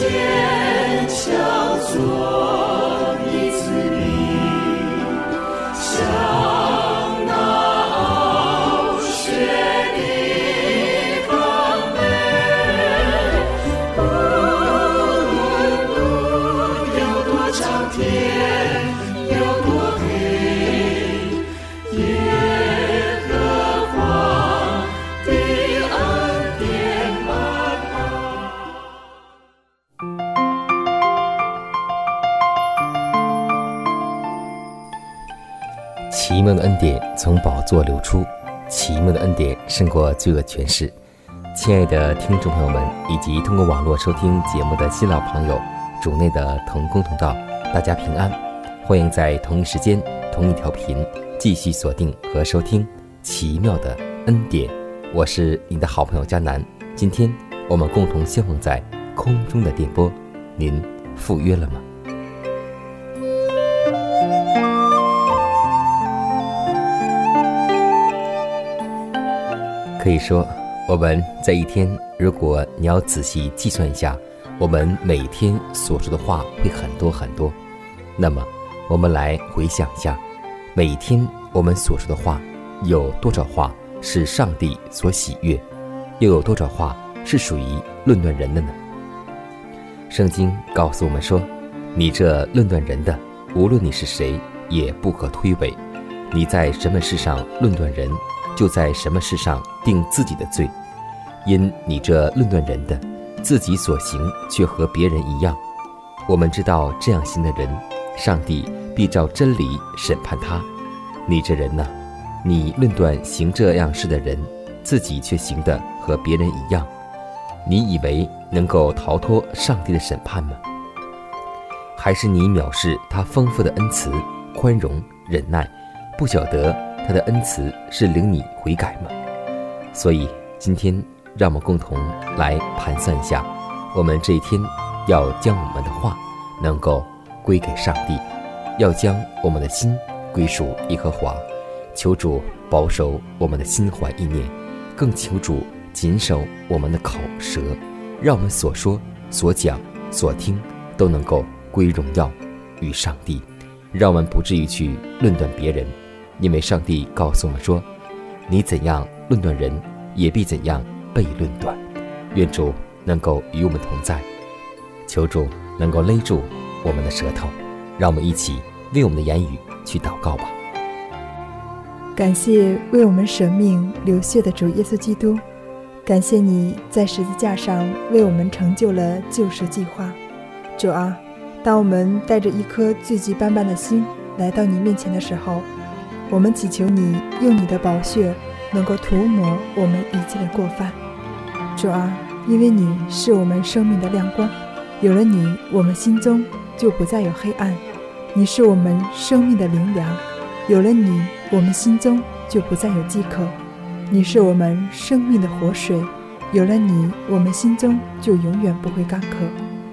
坚强做。从宝座流出，奇妙的恩典胜过罪恶权势。亲爱的听众朋友们，以及通过网络收听节目的新老朋友，主内的同工同道，大家平安！欢迎在同一时间、同一条频继续锁定和收听《奇妙的恩典》。我是你的好朋友佳南。今天我们共同相逢在空中的电波，您赴约了吗？可以说，我们在一天，如果你要仔细计算一下，我们每天所说的话会很多很多。那么，我们来回想一下，每天我们所说的话，有多少话是上帝所喜悦，又有多少话是属于论断人的呢？圣经告诉我们说：“你这论断人的，无论你是谁，也不可推诿。你在什么事上论断人？”就在什么事上定自己的罪，因你这论断人的，自己所行却和别人一样。我们知道这样行的人，上帝必照真理审判他。你这人呢，你论断行这样事的人，自己却行的和别人一样，你以为能够逃脱上帝的审判吗？还是你藐视他丰富的恩慈、宽容、忍耐，不晓得？他的恩慈是领你悔改吗？所以今天让我们共同来盘算一下，我们这一天要将我们的话能够归给上帝，要将我们的心归属耶和华，求主保守我们的心怀意念，更求主谨守我们的口舌，让我们所说、所讲、所听都能够归荣耀与上帝，让我们不至于去论断别人。因为上帝告诉我们说：“你怎样论断人，也必怎样被论断。”愿主能够与我们同在，求主能够勒住我们的舌头，让我们一起为我们的言语去祷告吧。感谢为我们舍命流血的主耶稣基督，感谢你在十字架上为我们成就了救赎计划。主啊，当我们带着一颗罪迹斑斑的心来到你面前的时候，我们祈求你用你的宝血，能够涂抹我们一切的过犯。主啊，因为你是我们生命的亮光，有了你，我们心中就不再有黑暗。你是我们生命的灵粮，有了你，我们心中就不再有饥渴。你是我们生命的活水，有了你，我们心中就永远不会干渴。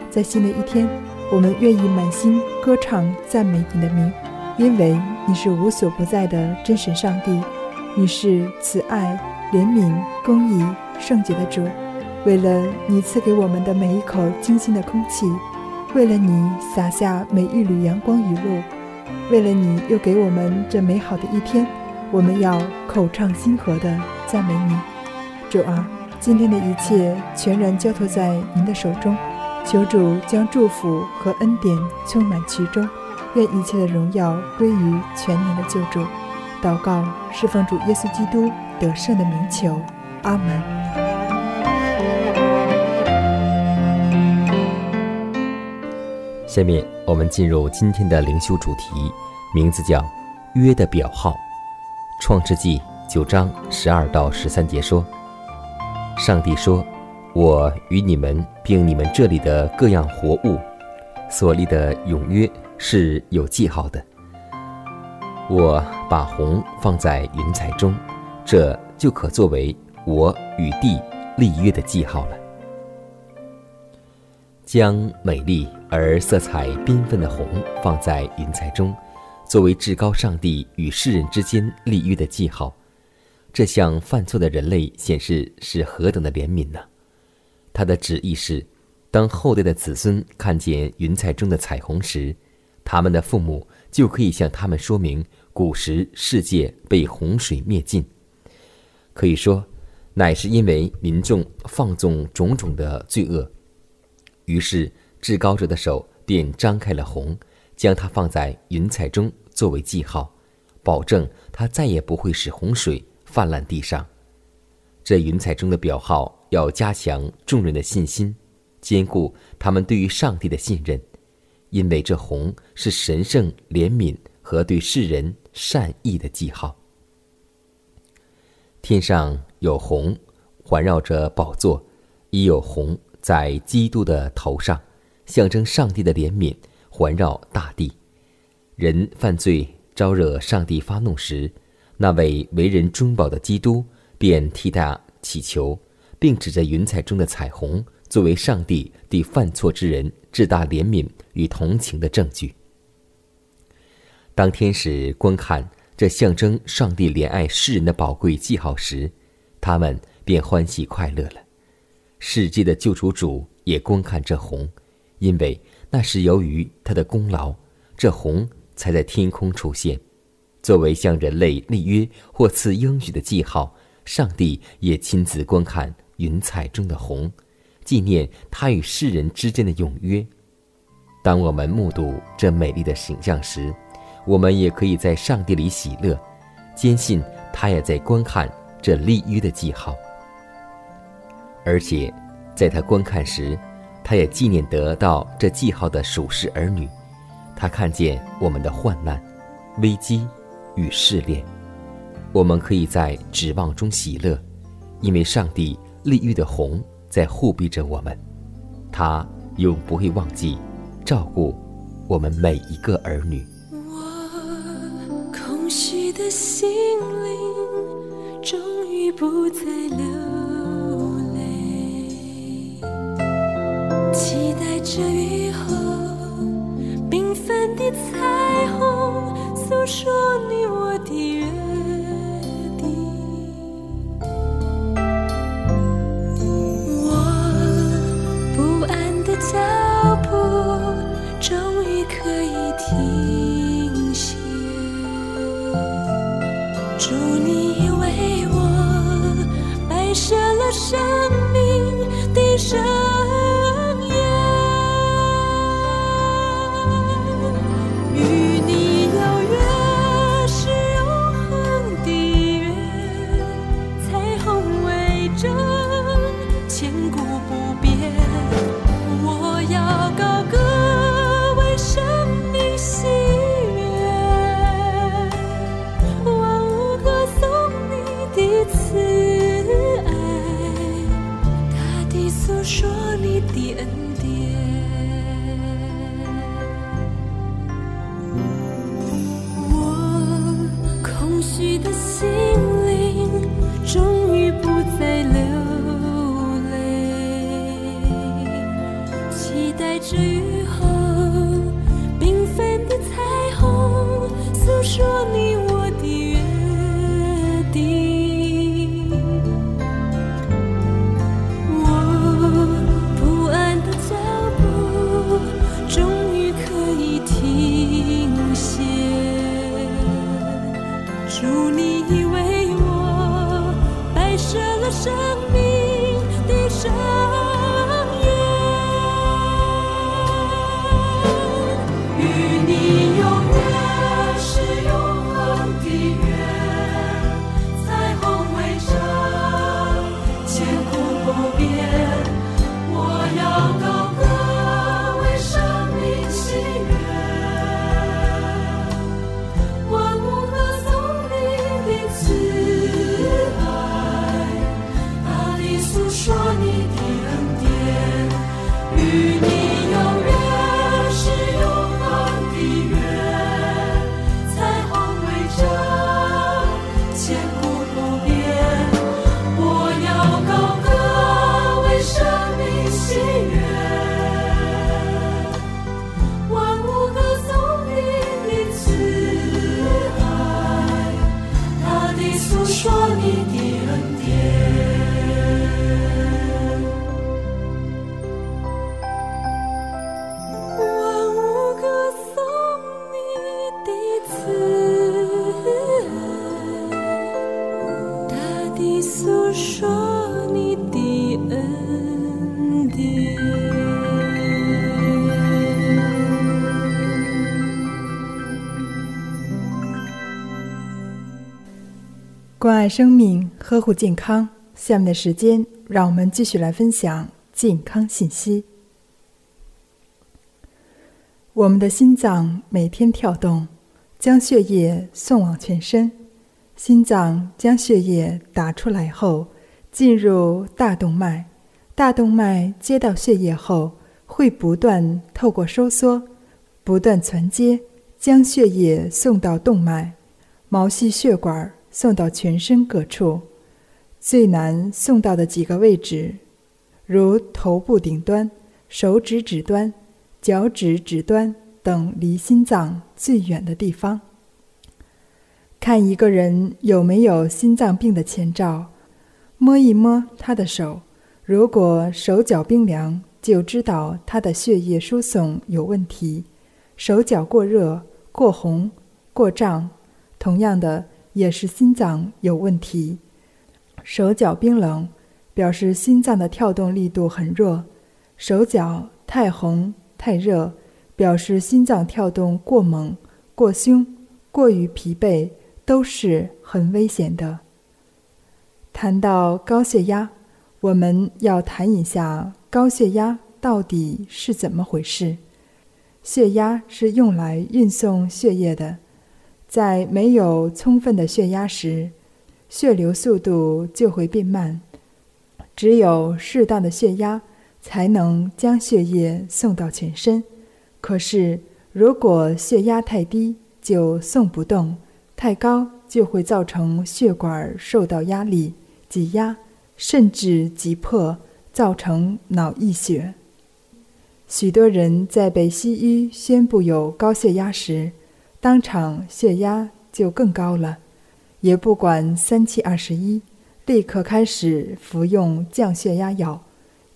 在新的一天，我们愿意满心歌唱赞美你的名。因为你是无所不在的真神上帝，你是慈爱、怜悯、公义、圣洁的主。为了你赐给我们的每一口清新的空气，为了你洒下每一缕阳光雨露，为了你又给我们这美好的一天，我们要口唱心和的赞美你。主啊，今天的一切全然交托在您的手中，求主将祝福和恩典充满其中。愿一切的荣耀归于全能的救主。祷告，侍奉主耶稣基督得胜的名求。阿门。下面我们进入今天的灵修主题，名字叫“约的表号”。创世纪九章十二到十三节说：“上帝说，我与你们并你们这里的各样活物所立的永约是有记号的。我把红放在云彩中，这就可作为我与地立约的记号了。”将美丽而色彩缤纷的红放在云彩中，作为至高上帝与世人之间立约的记号，这向犯错的人类显示是何等的怜悯呢？他的旨意是，当后代的子孙看见云彩中的彩虹时，他们的父母就可以向他们说明古时世界被洪水灭尽。可以说，乃是因为民众放纵种种的罪恶。于是，至高者的手便张开了红，将它放在云彩中作为记号，保证它再也不会使洪水泛滥地上。这云彩中的表号要加强众人的信心，兼顾他们对于上帝的信任，因为这红是神圣怜悯和对世人善意的记号。天上有红，环绕着宝座，亦有红。在基督的头上，象征上帝的怜悯环绕大地。人犯罪招惹上帝发怒时，那位为人中保的基督便替他祈求，并指着云彩中的彩虹作为上帝对犯错之人至大怜悯与同情的证据。当天使观看这象征上帝怜爱世人的宝贵记号时，他们便欢喜快乐了。世界的救赎主也观看这红，因为那是由于他的功劳，这红才在天空出现，作为向人类立约或赐应许的记号。上帝也亲自观看云彩中的红，纪念他与世人之间的永约。当我们目睹这美丽的形象时，我们也可以在上帝里喜乐，坚信他也在观看这立约的记号。而且，在他观看时，他也纪念得到这记号的属世儿女。他看见我们的患难、危机与试炼，我们可以在指望中喜乐，因为上帝立玉的红在护庇着我们，他永不会忘记照顾我们每一个儿女。我空虚的心灵终于不再流泪。期待着雨后缤纷的彩虹，诉说说你的恩。生命，呵护健康。下面的时间，让我们继续来分享健康信息。我们的心脏每天跳动，将血液送往全身。心脏将血液打出来后，进入大动脉。大动脉接到血液后，会不断透过收缩，不断传接，将血液送到动脉、毛细血管。送到全身各处，最难送到的几个位置，如头部顶端、手指指端、脚趾指端等，离心脏最远的地方。看一个人有没有心脏病的前兆，摸一摸他的手，如果手脚冰凉，就知道他的血液输送有问题；手脚过热、过红、过胀，同样的。也是心脏有问题，手脚冰冷，表示心脏的跳动力度很弱；手脚太红太热，表示心脏跳动过猛、过凶、过于疲惫，都是很危险的。谈到高血压，我们要谈一下高血压到底是怎么回事。血压是用来运送血液的。在没有充分的血压时，血流速度就会变慢。只有适当的血压，才能将血液送到全身。可是，如果血压太低，就送不动；太高，就会造成血管受到压力挤压，甚至挤破，造成脑溢血。许多人在被西医宣布有高血压时，当场血压就更高了，也不管三七二十一，立刻开始服用降血压药，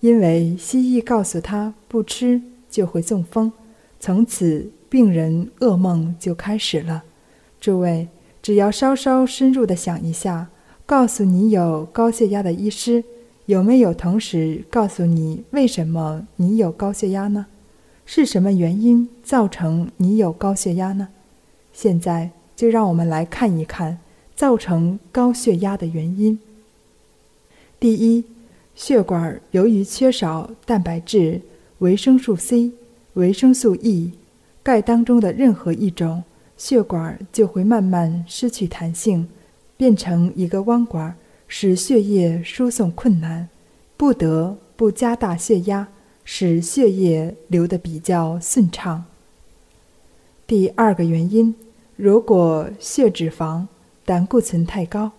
因为西医告诉他不吃就会中风，从此病人噩梦就开始了。诸位，只要稍稍深入的想一下，告诉你有高血压的医师，有没有同时告诉你为什么你有高血压呢？是什么原因造成你有高血压呢？现在就让我们来看一看造成高血压的原因。第一，血管由于缺少蛋白质、维生素 C、维生素 E、钙当中的任何一种，血管就会慢慢失去弹性，变成一个弯管，使血液输送困难，不得不加大血压，使血液流得比较顺畅。第二个原因，如果血脂肪、胆固醇太高，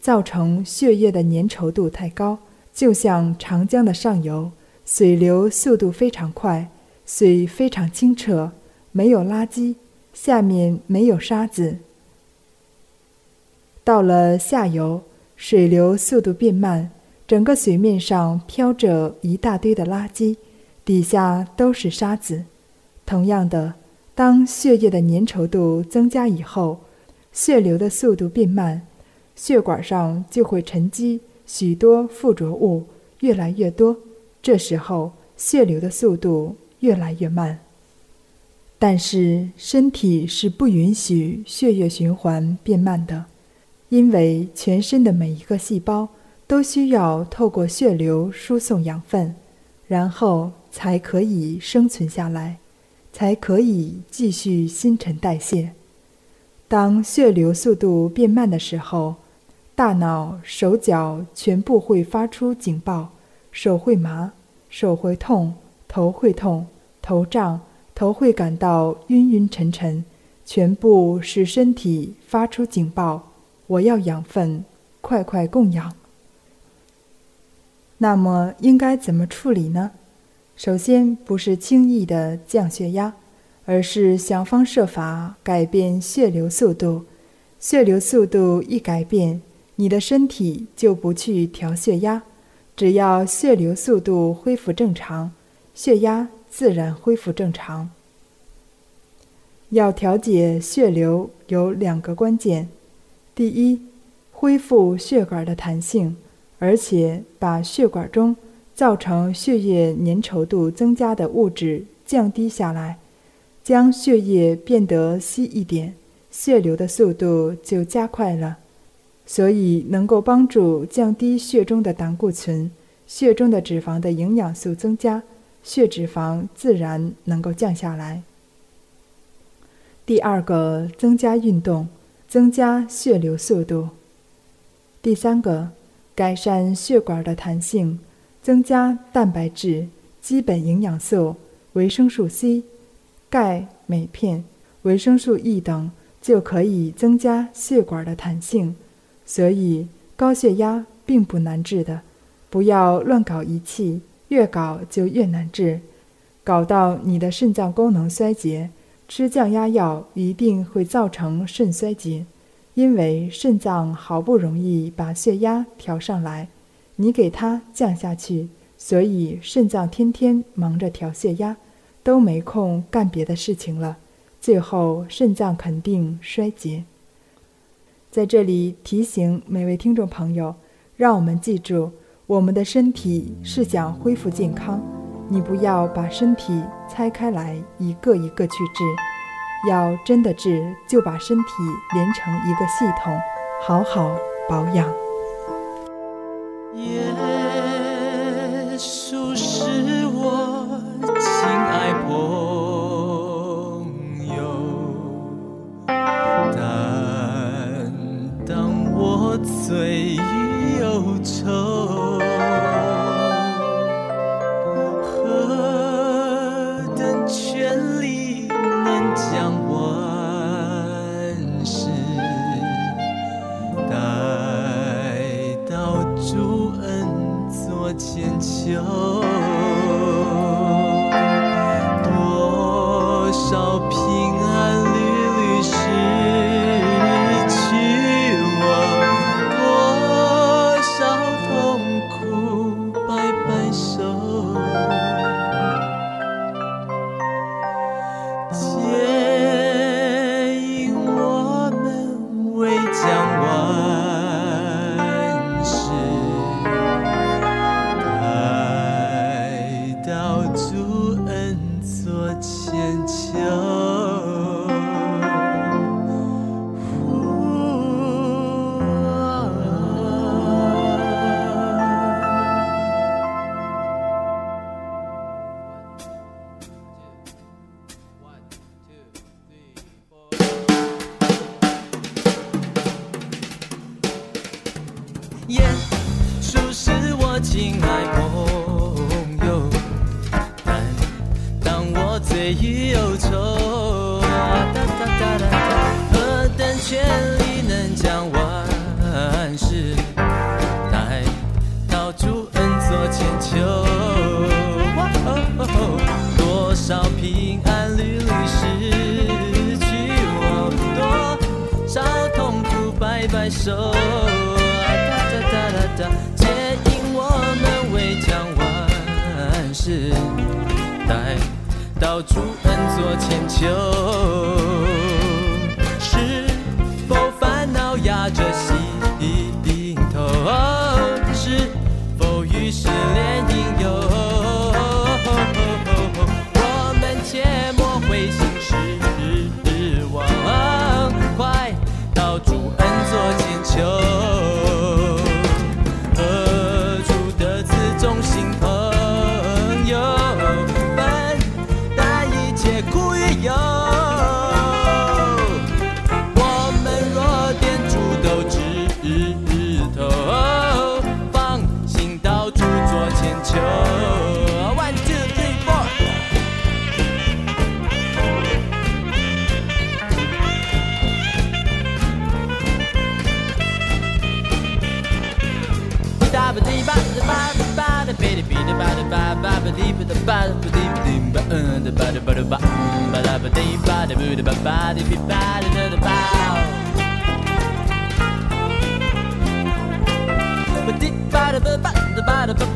造成血液的粘稠度太高，就像长江的上游，水流速度非常快，水非常清澈，没有垃圾，下面没有沙子。到了下游，水流速度变慢，整个水面上飘着一大堆的垃圾，底下都是沙子。同样的。当血液的粘稠度增加以后，血流的速度变慢，血管上就会沉积许多附着物，越来越多。这时候血流的速度越来越慢。但是身体是不允许血液循环变慢的，因为全身的每一个细胞都需要透过血流输送养分，然后才可以生存下来。才可以继续新陈代谢。当血流速度变慢的时候，大脑、手脚全部会发出警报，手会麻，手会痛，头会痛，头胀，头会感到晕晕沉沉，全部使身体发出警报：我要养分，快快供养。那么应该怎么处理呢？首先，不是轻易的降血压，而是想方设法改变血流速度。血流速度一改变，你的身体就不去调血压，只要血流速度恢复正常，血压自然恢复正常。要调节血流有两个关键：第一，恢复血管的弹性，而且把血管中造成血液粘稠度增加的物质降低下来，将血液变得稀一点，血流的速度就加快了，所以能够帮助降低血中的胆固醇，血中的脂肪的营养素增加，血脂肪自然能够降下来。第二个，增加运动，增加血流速度。第三个，改善血管的弹性，增加蛋白质、基本营养素、维生素 C、钙、镁片、维生素 E 等，就可以增加血管的弹性。所以，高血压并不难治的，不要乱搞仪器，越搞就越难治，搞到你的肾脏功能衰竭。吃降压药一定会造成肾衰竭，因为肾脏好不容易把血压调上来，你给它降下去，所以肾脏天天忙着调血压，都没空干别的事情了，最后肾脏肯定衰竭。在这里提醒每位听众朋友，让我们记住，我们的身体是想恢复健康。你不要把身体拆开来一个一个去治，要真的治，就把身体连成一个系统，好好保养。耶稣是我亲爱朋友，但当我最就椰树是我亲爱朋友，但当我醉。主恩作千秋。do the ba ba di bi ba di da da bow. Ba di ba da ba ba da da ba.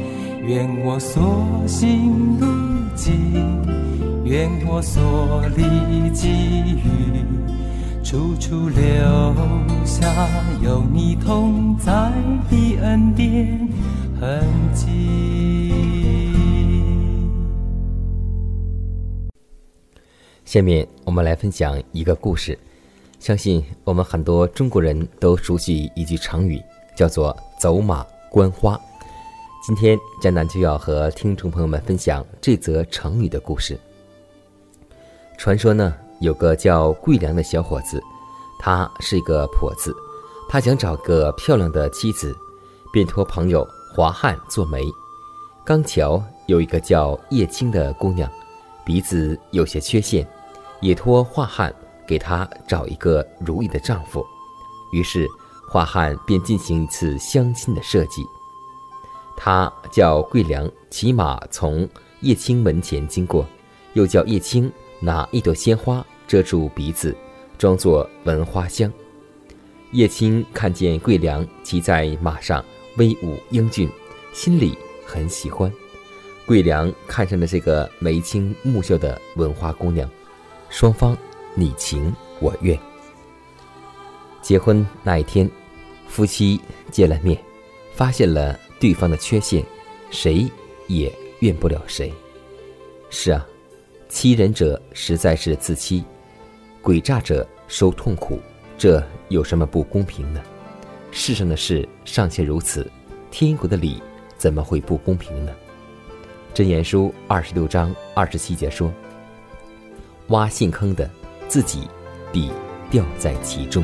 愿我所行路径，愿我所历际遇，处处留下有你同在的恩典痕迹。下面我们来分享一个故事。相信我们很多中国人都熟悉一句成语，叫做“走马观花”。今天江南就要和听众朋友们分享这则成语的故事。传说呢，有个叫桂良的小伙子，他是一个跛子，他想找个漂亮的妻子，便托朋友华汉做媒。刚巧有一个叫叶青的姑娘，鼻子有些缺陷，也托华汉给她找一个如意的丈夫。于是华汉便进行一次相亲的设计。他叫桂良骑马从叶青门前经过，又叫叶青拿一朵鲜花遮住鼻子，装作闻花香。叶青看见桂良骑在马上威武英俊，心里很喜欢。桂良看上了这个眉清目秀的文花姑娘，双方你情我愿。结婚那一天，夫妻见了面，发现了。对方的缺陷，谁也怨不了谁。是啊，欺人者实在是自欺，诡诈者受痛苦，这有什么不公平呢？世上的事尚且如此，天国的理怎么会不公平呢？真言书二十六章二十七节说：“挖陷坑的，自己必掉在其中。”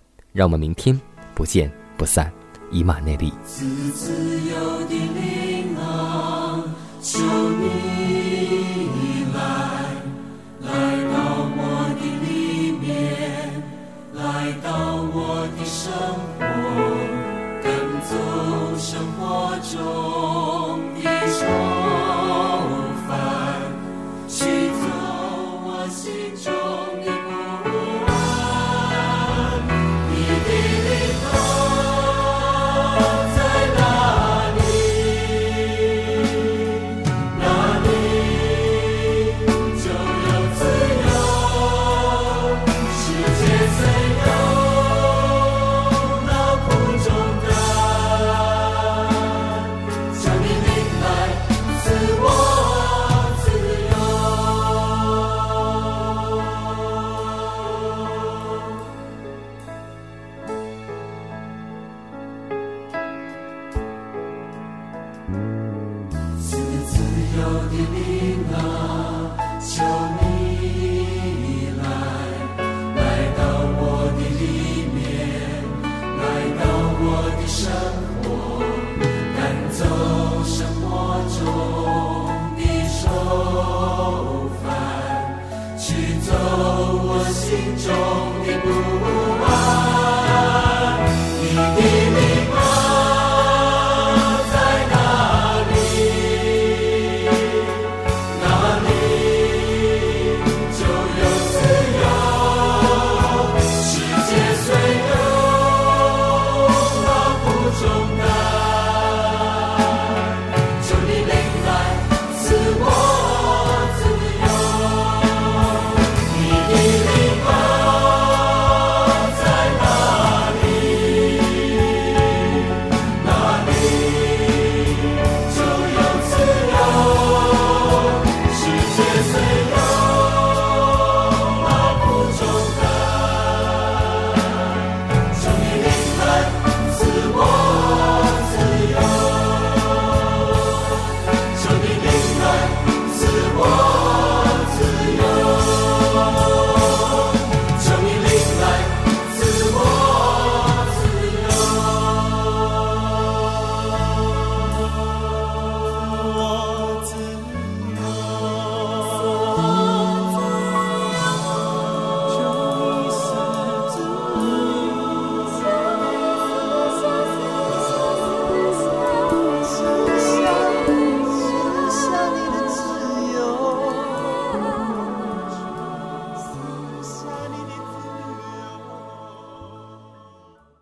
让我们明天不见不散。以马内利。自自由的灵啊，求你来，来到我的里面，来到我的生活，赶走生活中